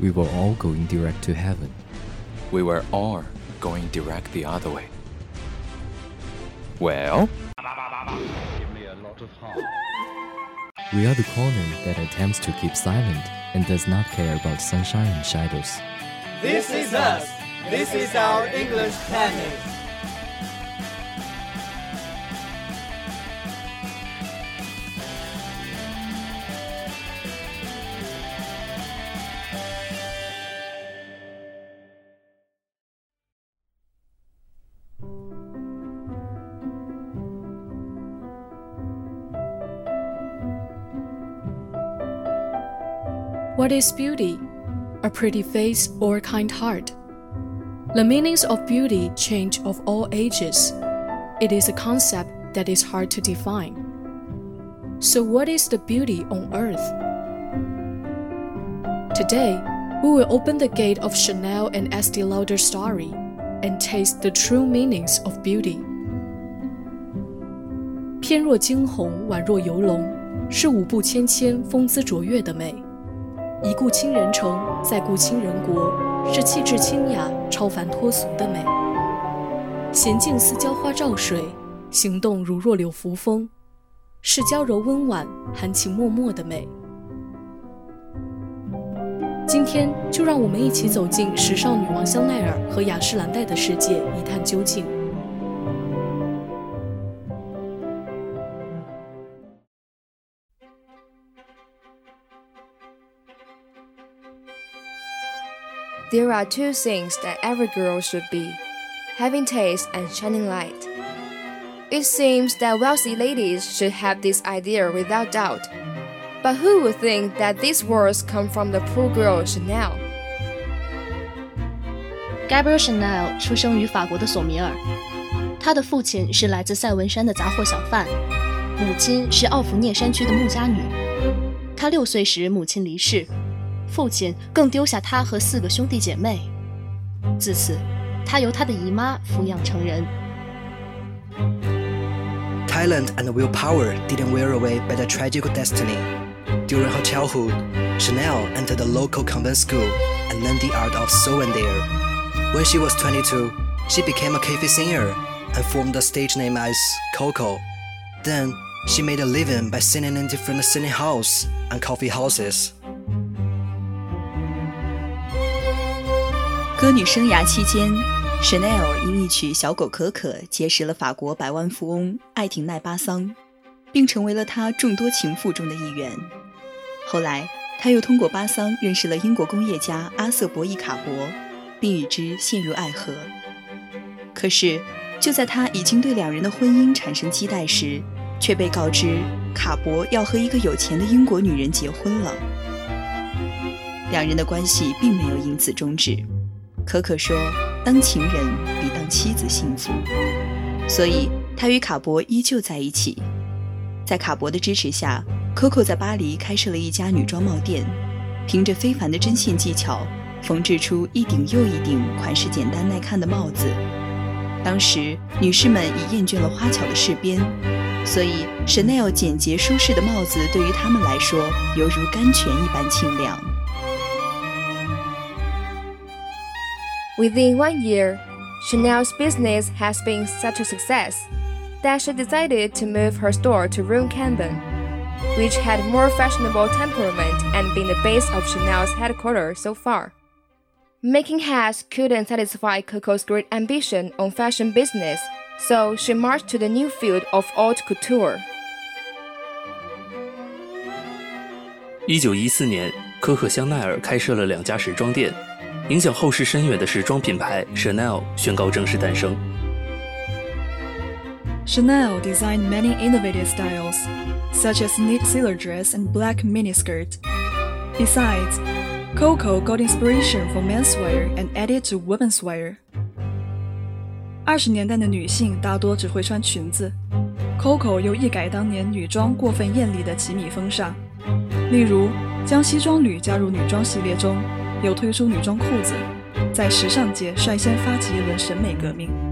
We were all going direct to heaven. We were all going direct the other way. Well, We are the corner that attempts to keep silent and does not care about sunshine and shadows. This is us. This is our English planet. What is beauty? A pretty face or a kind heart? The meanings of beauty change of all ages. It is a concept that is hard to define. So, what is the beauty on earth? Today, we will open the gate of Chanel and Estee Lauder's story and taste the true meanings of beauty. 翩若惊鸿，宛若游龙，是舞步翩跹、风姿卓越的美。 一顾倾人城，再顾倾人国，是气质清雅、超凡脱俗的美。娴静似娇花照水，行动如弱柳扶风，是娇柔温婉、含情脉脉的美。今天就让我们一起走进时尚女王香奈儿和雅诗兰黛的世界，一探究竟。There are two things that every girl should be having taste and shining light. It seems that wealthy ladies should have this idea without doubt. But who would think that these words come from the poor girl Chanel? Gabrielle Chanel 出生于法国的索米尔，他的父亲是来自塞文山的杂货小贩，母亲是奥弗涅山区的牧家女。他六岁时母亲离世， 父亲更丢下他和四个兄弟姐妹。自此，他由他的姨妈抚养成人。 Talent and willpower didn't wear away by the tragic destiny. During her childhood, Chanel entered the local convent school and learned the art of sewing there. When she was 22, she became a cafe singer and formed a stage name as Coco. Then, she made a living by singing in different singing houses and coffee houses. 歌女生涯期间，Chanel 因一曲《小狗可可》结识了法国百万富翁艾廷奈巴桑，并成为了他众多情妇中的一员。后来，他又通过巴桑认识了英国工业家阿瑟伯伊卡伯，并与之陷入爱河。可是，就在他已经对两人的婚姻产生期待时，却被告知卡伯要和一个有钱的英国女人结婚了。两人的关系并没有因此终止。可可说：“当情人比当妻子幸福。”所以，她与卡伯依旧在一起。在卡伯的支持下，Coco 在巴黎开设了一家女装帽店，凭着非凡的针线技巧，缝制出一顶又一顶款式简单耐看的帽子。当时，女士们已厌倦了花巧的饰边，所以 Chanel 简洁舒适的帽子对于她们来说，犹如甘泉一般清凉。Within one year, Chanel's business has been such a success that she decided to move her store to Rue Cambon, which had more fashionable temperament and been the base of Chanel's headquarters so far. Making hats couldn't satisfy Coco's great ambition on fashion business, so she marched to the new field of haute couture. 一九一四年，可可香奈儿开设了两家时装店。影响后世深远的时装品牌 Chanel 宣告正式诞生。Chanel designed many innovative styles, such as knit sailor dress and black miniskirt. Besides, Coco got inspiration from menswear and added to women's wear. 二十年代的女性大多只会穿裙子，Coco 又一改当年女装过分艳丽的奇米风尚，例如将西装履加入女装系列中， 又推出女装裤子，在时尚界率先发起一轮审美革命。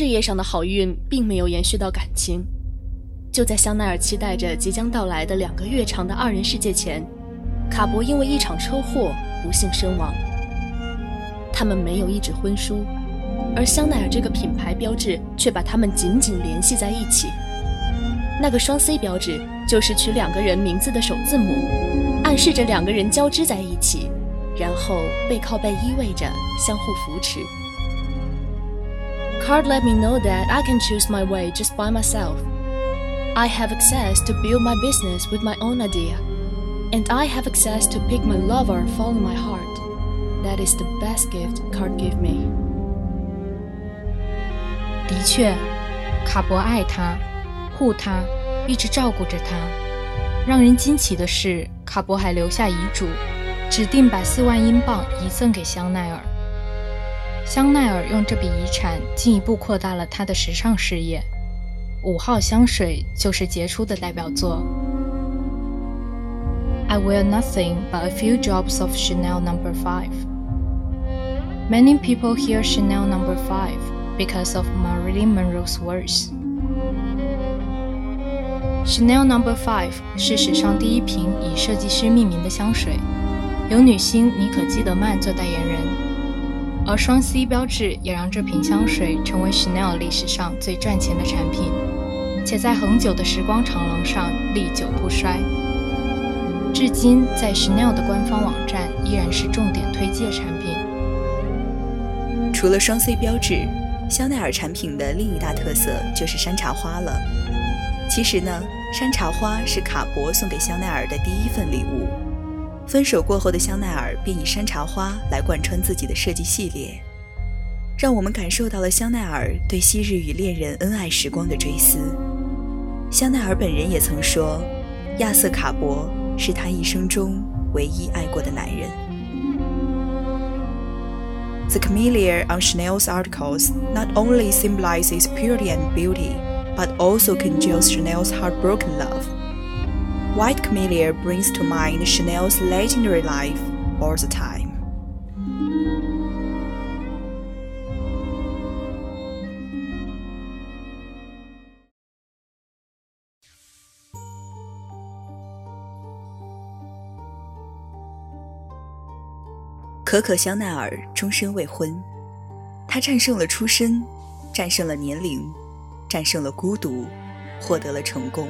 事业上的好运并没有延续到感情。就在香奈儿期待着即将到来的两个月长的二人世界前，卡博因为一场车祸不幸身亡。他们没有一纸婚书，而香奈儿这个品牌标志却把他们紧紧联系在一起。那个双 C 标志就是取两个人名字的首字母，暗示着两个人交织在一起，然后背靠背依偎着相互扶持。Capel let me know that I can choose my way just by myself. I have access to build my business with my own idea, and I have access to pick my lover following my heart. That is the best gift Capel gave me. 的确，卡博爱他，护他，一直照顾着他。让人惊奇的是，卡博还留下遗嘱，指定把四万英镑遗赠给香奈儿。香奈儿用这笔遗产进一步扩大了他的时尚事业。五号香水就是杰出的代表作。I wear nothing but a few drops of Chanel Number no. Five. Many people hear Chanel Number no. Five because of Marilyn Monroe's words. Chanel Number no. Five 是史上第一瓶以设计师命名的香水，由女星妮可基德曼做代言人。而双 C 标志也让这瓶香水成为 Chanel 历史上最赚钱的产品，且在恒久的时光长廊上历久不衰。至今，在 Chanel 的官方网站依然是重点推介产品。除了双 C 标志，香奈儿产品的另一大特色就是山茶花了。其实呢，山茶花是卡博送给香奈儿的第一份礼物。分手过后的香奈儿便以山茶花来贯穿自己的设计系列，让我们感受到了香奈儿对昔日与恋人恩爱时光的追思。香奈儿本人也曾说，亚瑟·卡伯是他一生中唯一爱过的男人。The camellia on Chanel's articles not only symbolizes purity and beauty, but also congeals Chanel's heartbroken love. White Camellia brings to mind Chanel's legendary life all the time. 可可香奈儿终身未婚，她战胜了出身，战胜了年龄，战胜了孤独，获得了成功。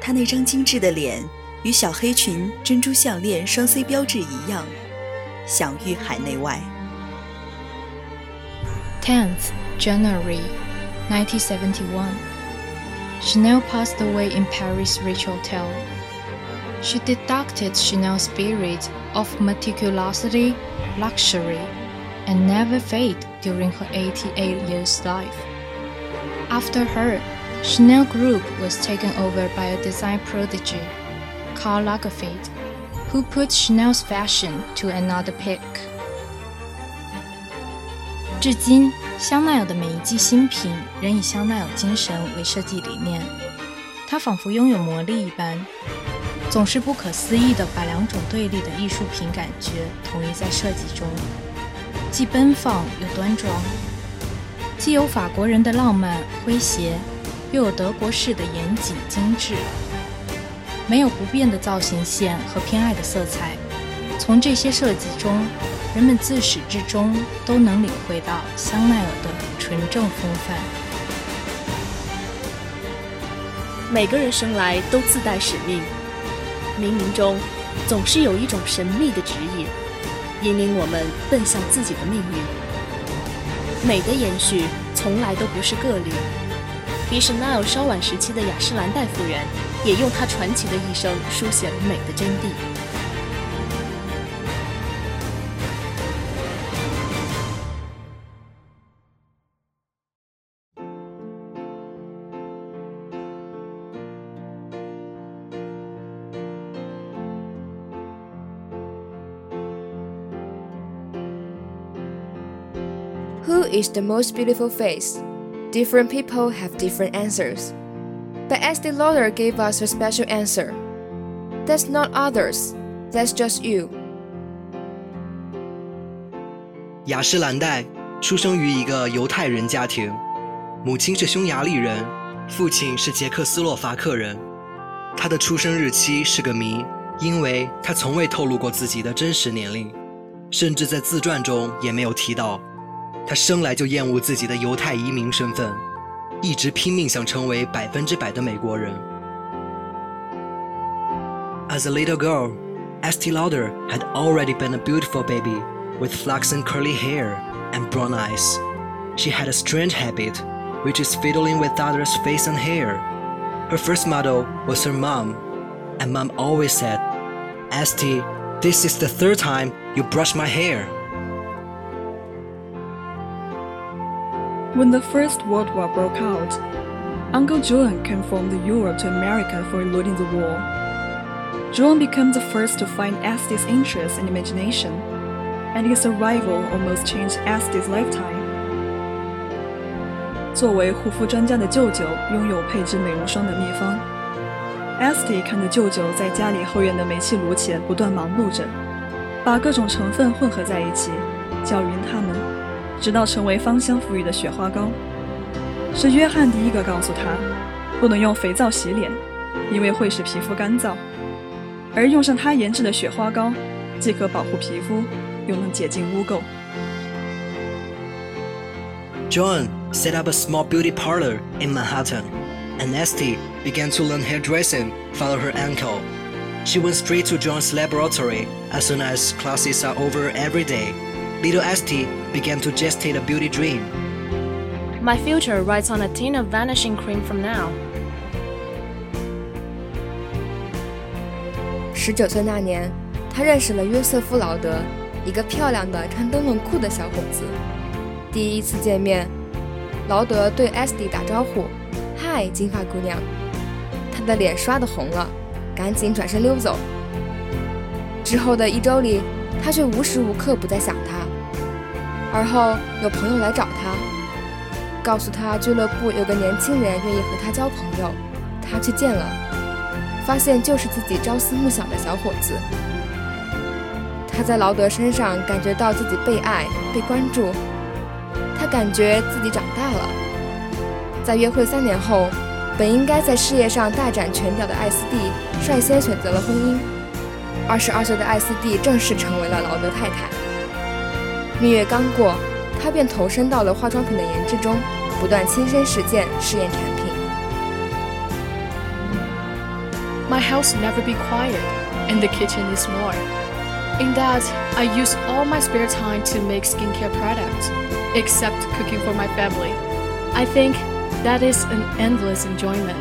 她那张精致的脸与小黑裙、珍珠项链、双 C 标志一样，享誉海内外。10th January 1971. Chanel passed away in Paris' Ritz hotel. She deducted Chanel's spirit of meticulosity, luxury, and never fade during her 88 years' life. After her, Chanel Group was taken over by a design prodigy, Karl Lagerfeld, who put Chanel's fashion to another peak. 至今，香奈儿的每一季新品仍以香奈儿精神为设计理念，它仿佛拥有魔力一般，总是不可思议地把两种对立的艺术品感觉统一在设计中，既奔放又端庄，既有法国人的浪漫诙谐，又有德国式的严谨精致，没有不变的造型线和偏爱的色彩，从这些设计中。人们自始至终都能领会到香奈儿的纯正风范。每个人生来都自带使命，冥冥中总是有一种神秘的指引，引领我们奔向自己的命运。美的延续从来都不是个例，比 Chanel 稍晚时期的雅诗兰黛夫人，也用她传奇的一生书写了美的真谛。Who is the most beautiful face? Different people have different answers. But Estee Lauder gave us a special answer. That's not others, that's just you. 雅诗兰黛出生于一个犹太人家庭，母亲是匈牙利人，父亲是捷克斯洛伐克人。他的出生日期是个谜，因为他从未透露过自己的真实年龄，甚至在自传中也没有提到。 他生来就厌恶自己的犹太移民身份，一直拼命想成为百分之百的美国人。As a little girl, Estee Lauder had already been a beautiful baby with flaxen curly hair and brown eyes. She had a strange habit, which is fiddling with others' face and hair. Her first model was her mom, and mom always said, Estee, this is the third time you brush my hair. When the First World War broke out, Uncle John came from the Europe to America for eluding the war. John became the first to find Estee's interest in imagination, and his arrival almost changed Estee's lifetime. 作为护肤专家的舅舅拥有配制美容霜的秘方，Estee 看着舅舅在家里后院的煤气炉前不断忙碌着，把各种成分混合在一起，叫匀它们直到成为芳香馥郁的雪花膏。是约翰第一个告诉他，不能用肥皂洗脸，因为会使皮肤干燥，而用上他研制的雪花膏，既可保护皮肤，又能解禁污垢。John set up a small beauty parlor in Manhattan, and Estee began to learn hairdressing from her uncle. She went straight to John's laboratory as soon as classes are over every day Little Esty began to gestate a beauty dream. My future rides on a tin of vanishing cream from now. 十九岁那年，他认识了约瑟夫·劳德，一个漂亮的穿灯笼裤的小伙子。第一次见面，劳德对艾斯蒂打招呼：“嗨，金发姑娘。”他的脸刷的红了，赶紧转身溜走。之后的一周里，他却无时无刻不在想他。而后有朋友来找他，告诉他俱乐部有个年轻人愿意和他交朋友。他去见了，发现就是自己朝思暮想的小伙子。他在劳德身上感觉到自己被爱、被关注，他感觉自己长大了。在约会三年后，本应该在事业上大展拳脚的艾斯蒂率先选择了婚姻。二十二岁的艾斯蒂正式成为了劳德太太。蜜月刚过，他便投身到了化妆品的研制中，不断亲身实践试验产品。My house never be quiet, and the kitchen is more. In that, I use all my spare time to make skincare products, except cooking for my family. I think that is an endless enjoyment.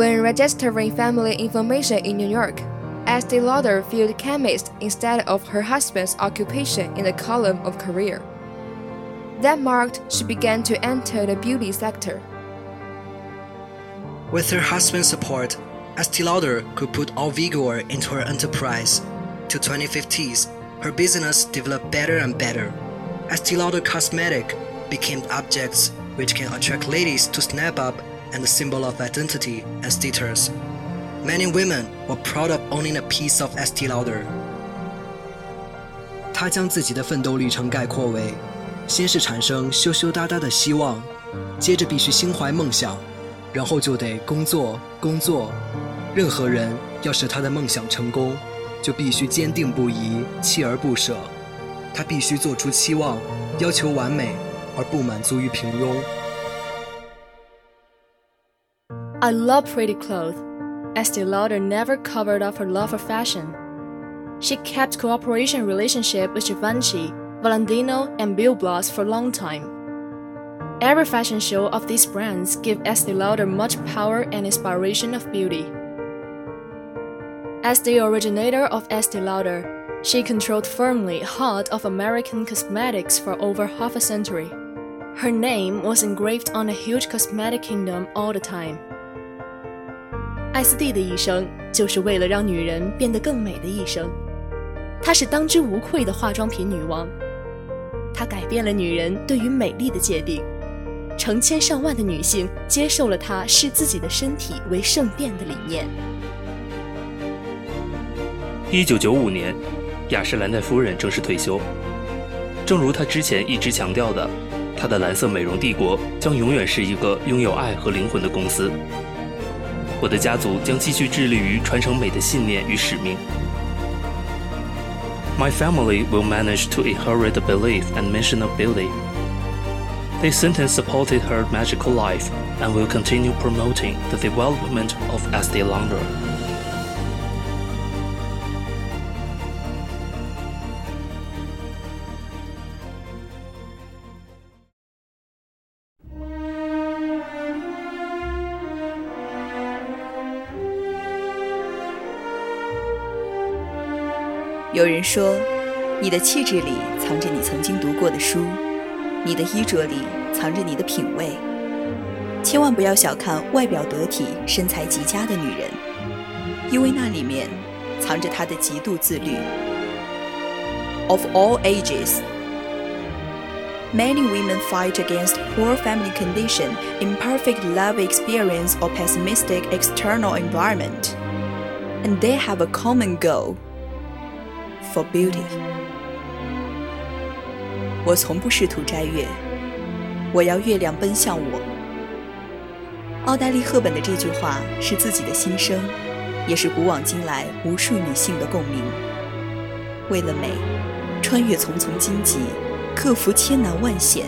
When registering family information in New York, Estee Lauder filled chemist instead of her husband's occupation in the column of career. That marked she began to enter the beauty sector. With her husband's support, Estee Lauder could put all vigor into her enterprise. To 2050s, her business developed better and better. Estee Lauder Cosmetic became objects which can attract ladies to snap up and a symbol of identity and status. Many women were proud of owning a piece of Estee Lauder. 她将自己的奋斗历程概括为：先是产生羞羞答答的希望，接着必须心怀梦想，然后就得工作工作。任何人要使他的梦想成功，就必须坚定不移、锲而不舍。他必须做出期望，要求完美，而不满足于平庸。 I love pretty clothes. Estee Lauder never covered up her love for fashion. She kept cooperation relationship with Givenchy, Valentino, and Bill Blass for a long time. Every fashion show of these brands give Estee Lauder much power and inspiration of beauty. As the originator of Estee Lauder, she controlled firmly heart of American cosmetics for over half a century. Her name was engraved on a huge cosmetic kingdom all the time. 艾斯蒂的一生就是为了让女人变得更美的一生。她是当之无愧的化妆品女王。她改变了女人对于美丽的界定，成千上万的女性接受了她视自己的身体为圣殿的理念。一九九五年，雅诗兰黛夫人正式退休。正如她之前一直强调的，她的蓝色美容帝国将永远是一个拥有爱和灵魂的公司。我的家族将继续致力于传承美的信念与使命。My family will manage to inherit the belief and mission of beauty. This sentence supported her magical life and will continue promoting the development of Estee Lauder. 有人说，你的气质里藏着你曾经读过的书，你的衣着里藏着你的品味。千万不要小看外表得体、身材极佳的女人，因为那里面藏着她的极度自律。Of all ages, many women fight against poor family condition, imperfect love experience, or pessimistic external environment, and they have a common goal For beauty。我从不试图摘月，我要月亮奔向我。奥黛丽·赫本的这句话是自己的心声，也是古往今来无数女性的共鸣。为了美，穿越重重荆棘，克服千难万险，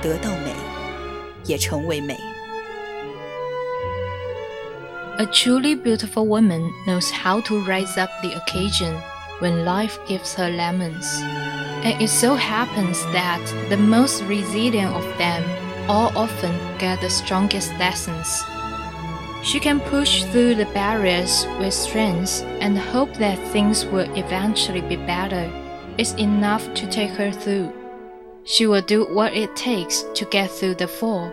得到美，也成为美。A truly beautiful woman knows how to rise up the occasion when life gives her lemons. And it so happens that the most resilient of them all often get the strongest lessons. She can push through the barriers with strength and hope that things will eventually be better. It's enough to take her through. She will do what it takes to get through the fall,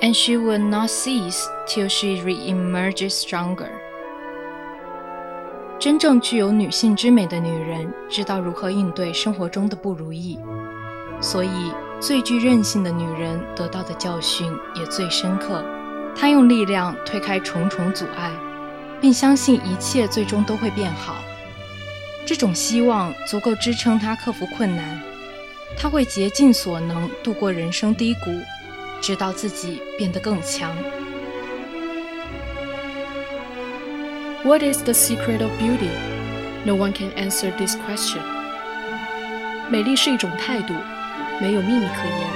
and she will not cease till she re-emerges stronger. 真正具有女性之美的女人，知道如何应对生活中的不如意，所以最具韧性的女人得到的教训也最深刻。她用力量推开重重阻碍，并相信一切最终都会变好。这种希望足够支撑她克服困难。她会竭尽所能度过人生低谷，直到自己变得更强。What is the secret of beauty? No one can answer this question. 美丽是一种态度，没有秘密可言。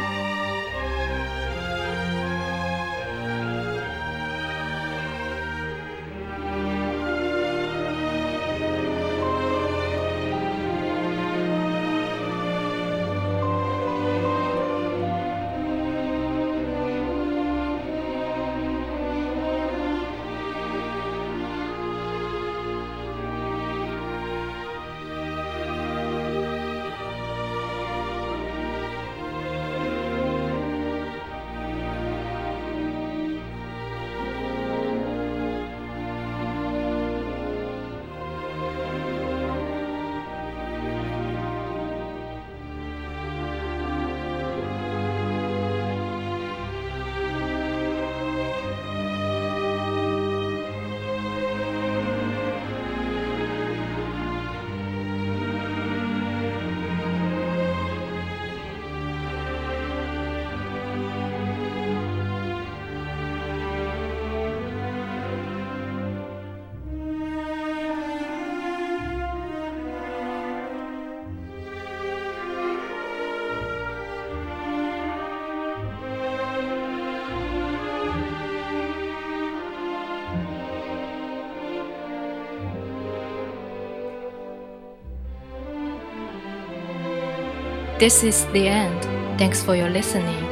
This is the end. Thanks for your listening.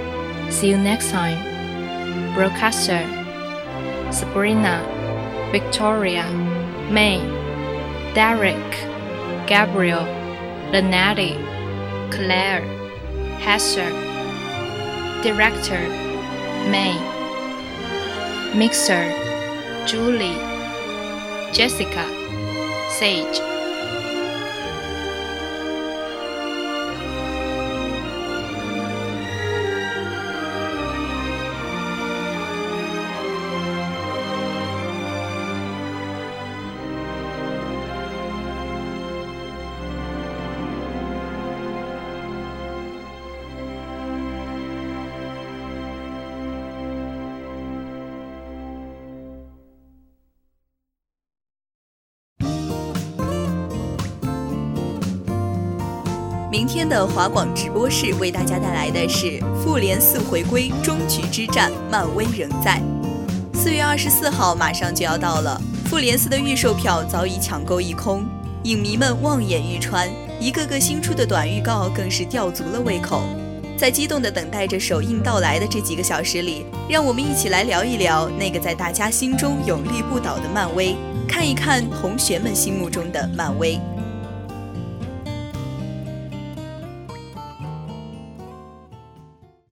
See you next time. Broadcaster Sabrina, Victoria, May, Derek, Gabriel, Lenetti, Claire, Hesser. Director May, Mixer Julie, Jessica, Sage. “明天的华广直播室为大家带来的是《复联四》回归终局之战，漫威仍在。四月二十四号马上就要到了，《复联四》的预售票早已抢购一空，影迷们望眼欲穿，一个个新出的短预告更是吊足了胃口。在激动的等待着首映到来的这几个小时里，让我们一起来聊一聊那个在大家心中永立不倒的漫威，看一看同学们心目中的漫威。